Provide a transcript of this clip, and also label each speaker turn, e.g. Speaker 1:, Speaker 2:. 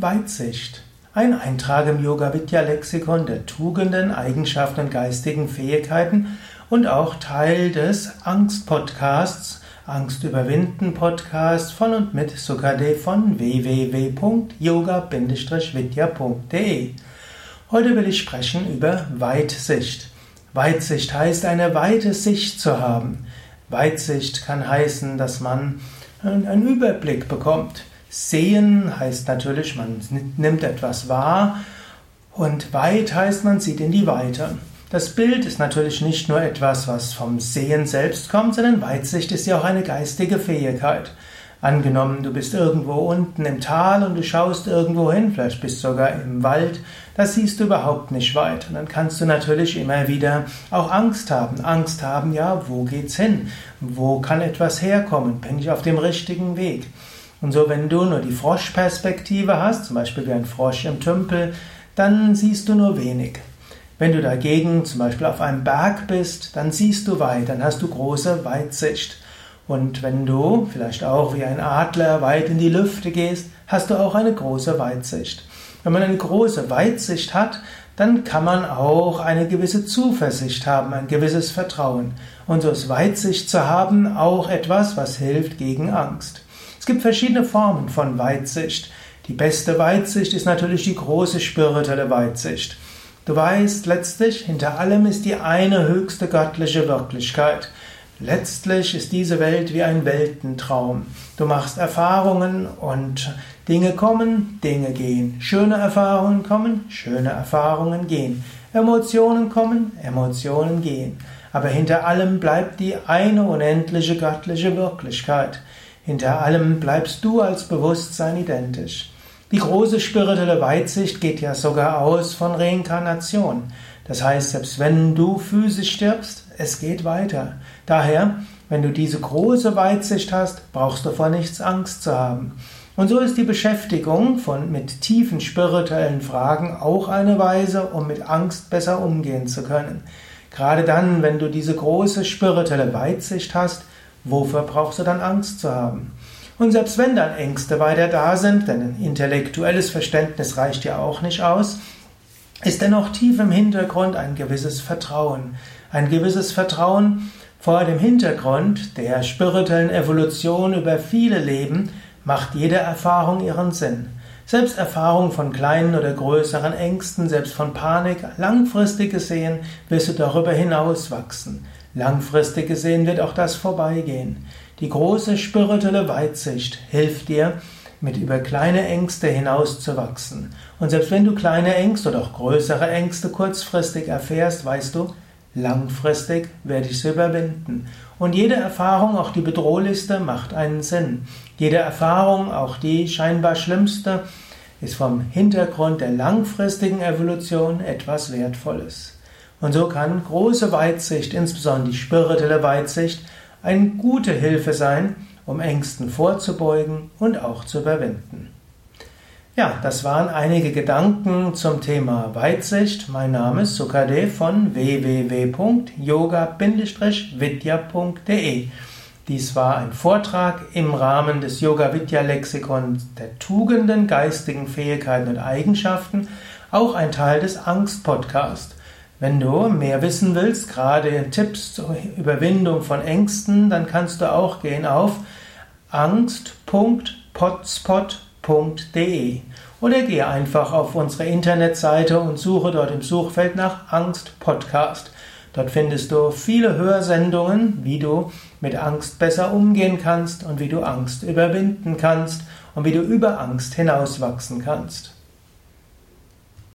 Speaker 1: Weitsicht. Ein Eintrag im Yoga Vidya Lexikon der Tugenden, Eigenschaften und geistigen Fähigkeiten und auch Teil des Angst Podcasts, Angst überwinden Podcast von und mit Sukadev von www.yoga-vidya.de. Heute will ich sprechen über Weitsicht. Weitsicht heißt eine weite Sicht zu haben. Weitsicht kann heißen, dass man einen Überblick bekommt. Sehen heißt natürlich, man nimmt etwas wahr und weit heißt, man sieht in die Weite. Das Bild ist natürlich nicht nur etwas, was vom Sehen selbst kommt, sondern Weitsicht ist ja auch eine geistige Fähigkeit. Angenommen, du bist irgendwo unten im Tal und du schaust irgendwo hin, vielleicht bist du sogar im Wald, da siehst du überhaupt nicht weit. Und dann kannst du natürlich immer wieder auch Angst haben. Angst haben, ja, wo geht's hin? Wo kann etwas herkommen? Bin ich auf dem richtigen Weg? Und so, wenn du nur die Froschperspektive hast, zum Beispiel wie ein Frosch im Tümpel, dann siehst du nur wenig. Wenn du dagegen zum Beispiel auf einem Berg bist, dann siehst du weit, dann hast du große Weitsicht. Und wenn du vielleicht auch wie ein Adler weit in die Lüfte gehst, hast du auch eine große Weitsicht. Wenn man eine große Weitsicht hat, dann kann man auch eine gewisse Zuversicht haben, ein gewisses Vertrauen. Und so ist Weitsicht zu haben auch etwas, was hilft gegen Angst. Es gibt verschiedene Formen von Weitsicht. Die beste Weitsicht ist natürlich die große spirituelle Weitsicht. Du weißt letztlich, hinter allem ist die eine höchste göttliche Wirklichkeit. Letztlich ist diese Welt wie ein Weltentraum. Du machst Erfahrungen und Dinge kommen, Dinge gehen. Schöne Erfahrungen kommen, schöne Erfahrungen gehen. Emotionen kommen, Emotionen gehen. Aber hinter allem bleibt die eine unendliche göttliche Wirklichkeit. Hinter allem bleibst du als Bewusstsein identisch. Die große spirituelle Weitsicht geht ja sogar aus von Reinkarnation. Das heißt, selbst wenn du physisch stirbst, es geht weiter. Daher, wenn du diese große Weitsicht hast, brauchst du vor nichts Angst zu haben. Und so ist die Beschäftigung von, mit tiefen spirituellen Fragen auch eine Weise, um mit Angst besser umgehen zu können. Gerade dann, wenn du diese große spirituelle Weitsicht hast, wofür brauchst du dann Angst zu haben? Und selbst wenn dann Ängste weiter da sind, denn ein intellektuelles Verständnis reicht ja auch nicht aus, ist dennoch tief im Hintergrund ein gewisses Vertrauen. Ein gewisses Vertrauen vor dem Hintergrund der spirituellen Evolution über viele Leben macht jede Erfahrung ihren Sinn. Selbst Erfahrung von kleinen oder größeren Ängsten, selbst von Panik, langfristig gesehen wirst du darüber hinaus wachsen. Langfristig gesehen wird auch das vorbeigehen. Die große spirituelle Weitsicht hilft dir, mit über kleine Ängste hinauszuwachsen. Und selbst wenn du kleine Ängste oder auch größere Ängste kurzfristig erfährst, weißt du, langfristig werde ich sie überwinden. Und jede Erfahrung, auch die bedrohlichste, macht einen Sinn. Jede Erfahrung, auch die scheinbar schlimmste, ist vom Hintergrund der langfristigen Evolution etwas Wertvolles. Und so kann große Weitsicht, insbesondere die spirituelle Weitsicht, eine gute Hilfe sein, um Ängsten vorzubeugen und auch zu überwinden. Ja, das waren einige Gedanken zum Thema Weitsicht. Mein Name ist Sukadev von www.yoga-vidya.de. Dies war ein Vortrag im Rahmen des Yoga Vidya Lexikons der Tugenden, geistigen Fähigkeiten und Eigenschaften, auch ein Teil des Angst Podcast. Wenn du mehr wissen willst, gerade Tipps zur Überwindung von Ängsten, dann kannst du auch gehen auf angst.potspot.de oder gehe einfach auf unsere Internetseite und suche dort im Suchfeld nach Angst Podcast. Dort findest du viele Hörsendungen, wie du mit Angst besser umgehen kannst und wie du Angst überwinden kannst und wie du über Angst hinauswachsen kannst.